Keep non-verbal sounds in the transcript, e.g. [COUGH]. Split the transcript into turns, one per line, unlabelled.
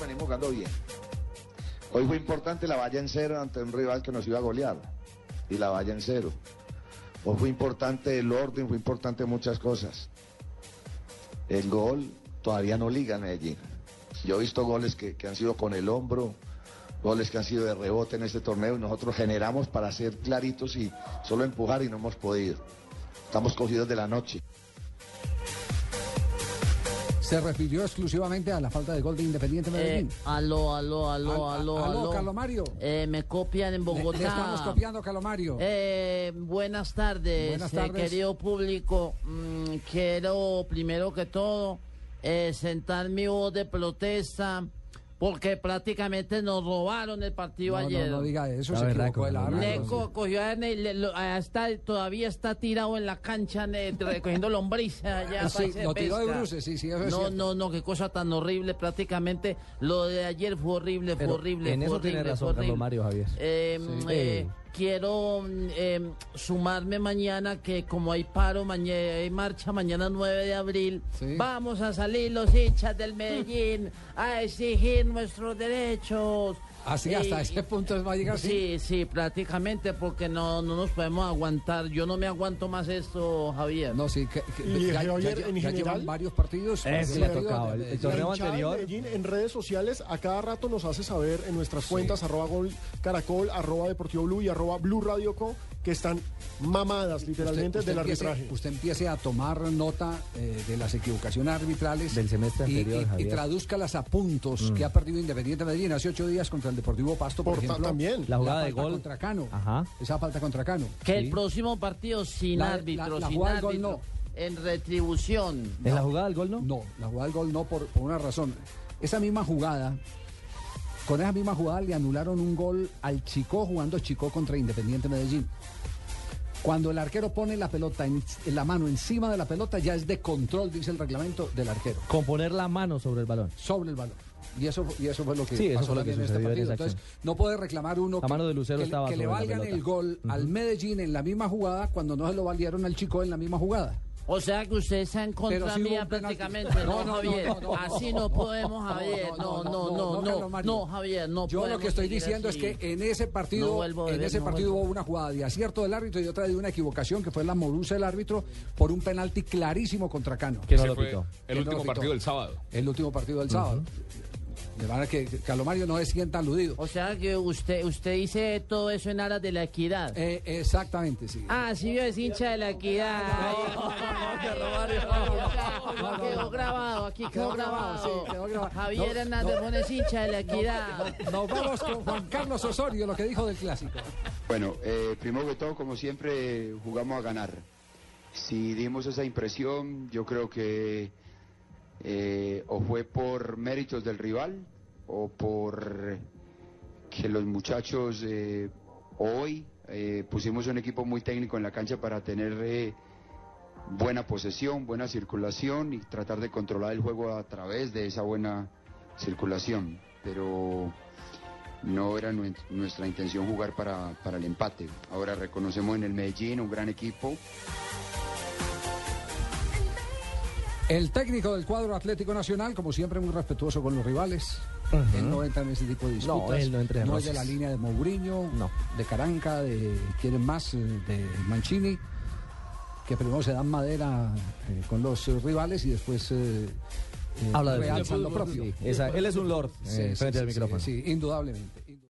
venimos jugando bien. Hoy fue importante la valla en cero ante un rival que nos iba a golear. Y la valla en cero. Hoy fue importante el orden, fue importante muchas cosas. El gol todavía no liga en Medellín. Yo he visto goles que, que han sido con el hombro, goles que han sido de rebote en este torneo y nosotros generamos para ser claritos y solo empujar y no hemos podido. Estamos cogidos de la noche.
Se refirió exclusivamente a la falta de gol de Independiente Medellín.
Eh, aló, aló, aló,
Al-
aló,
aló,
aló.
Calomario.
Eh, me copian en
Le-
Bogotá.
le estamos copiando, Calomario.
Eh, buenas tardes,
Buenas
eh,
tardes.
querido público. Mm, quiero, primero que todo, eh, sentar mi voz de protesta porque prácticamente nos robaron el partido
no, no,
ayer.
no diga eso,
La
se
verdad,
equivocó el árbitro.
Le co- cogió a lo- ah, está, todavía está tirado en la cancha ne- recogiendo lombrices allá.
Sí, lo tiró de bruces, sí, sí, eso es
No,
cierto.
no, no, qué cosa tan horrible. Prácticamente lo de ayer fue horrible, fue
Pero
horrible.
en
fue
eso
horrible,
tiene
fue
razón
horrible.
Carlos Mario Javier.
Eh,
Sí.
eh, quiero eh, sumarme mañana que como hay paro, mañana hay marcha mañana 9 de abril,
Sí.
vamos a salir los hinchas del Medellín a exigir nuestros derechos.
Así, hasta ese punto va a llegar.
Sí, sí, prácticamente porque no, no nos podemos aguantar. Yo no me aguanto más esto, Javier.
No, sí, que, que-
Y
ya,
Javier,
ya-
en
ya
general,
llevan varios partidos. Sí,
le ha tocado, el- torneo
La hinchada de
anterior.
Medellín en redes sociales a cada rato nos hace saber en nuestras cuentas arroba gol caracol, arroba deportivo blue y arroba blue radio co que están mamadas literalmente
Usted- usted
del
empiece-
arbitraje.
Usted empiece a tomar nota eh, de las equivocaciones arbitrales.
Del semestre
y-
anterior,
y, y,
Javier.
tradúzcalas a puntos que ha perdido Independiente Medellín hace ocho días contra el Deportivo Pasto, por,
Por
ejemplo.
también.
La jugada de
falta
gol.
contra Cano.
Ajá.
Esa falta contra Cano.
que el próximo partido sin
La-
árbitro,
la- la
sin
gol
árbitro,
no.
en retribución.
¿En la jugada del gol no?
No, la jugada del gol no, por, por una razón. Esa misma jugada, con esa misma jugada le anularon un gol al Chico jugando Chico contra Independiente Medellín. Cuando el arquero pone la pelota en, en la mano encima de la pelota, ya es de control, dice el reglamento del arquero,
Con poner la mano sobre el balón.
sobre el balón. Y eso, y eso fue lo que
Sí,
pasó
fue lo que
también en este partido. Entonces, no puede reclamar uno
La mano de Lucero
que,
estaba
que le valgan el gol al Medellín en la misma jugada cuando no se lo valieron al Chico en la misma jugada.
O sea que usted está en
Pero
contra
penalti.
prácticamente.
No,
No,
no, no,
Javier.
no, no,
así
no.
no podemos,
No,
Javier. No, no, no, no. No, Javier, no
Yo lo que estoy diciendo
así.
es que en ese
No
partido, en ese
no
partido
vuelvo.
hubo una jugada de acierto del árbitro y otra de una equivocación que fue la morusa del árbitro por un penalti clarísimo contra Cano.
Que no lo
fue
pitó.
El
no
último
lo pitó.
partido del sábado.
El último partido del sábado. De manera que Calomario no se sienta aludido.
O sea que usted usted dice todo eso en aras de la equidad.
Eh, exactamente, sí.
Ah, sí, yo es hincha de la equidad. [LAUGHS]
no, no.
grabado, aquí quedó,
Quedó grabado,
grabado.
sí, quedó grabado.
Javier
No,
Hernández
no.
Es hincha de la equidad.
Nos vamos con Juan Carlos Osorio, lo que dijo del clásico.
Bueno, eh, primero que todo, como siempre, jugamos a ganar. Si dimos esa impresión, yo creo que eh, o fue por méritos del rival o por que los muchachos eh, hoy eh, pusimos un equipo muy técnico en la cancha para tener eh, buena posesión, buena circulación y tratar de controlar el juego a través de esa buena circulación. Pero no era nue- nuestra intención jugar para, para el empate. Ahora reconocemos en el Medellín un gran equipo.
El técnico del cuadro Atlético Nacional, como siempre, muy respetuoso con los rivales. Él no entra en ese tipo de disputas.
No, él no entra en
No es de la línea de Mourinho,
No.
de Caranca, de quieren más, eh, de Mancini, que primero se dan madera eh, con los eh, rivales y después eh,
Habla de
realzan lo propio.
Sí, esa- él es un lord
Sí,
frente
sí,
al micrófono.
sí, indudablemente.